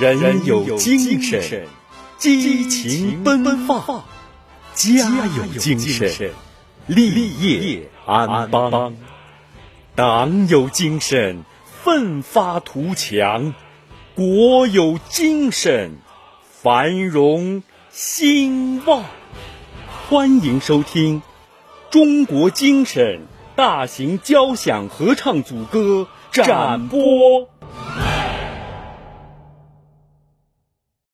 人有精神激情奔放家有精神立业安邦。党有精神奋发图强国有精神繁荣兴旺。欢迎收听中国精神大型交响合唱组歌展播。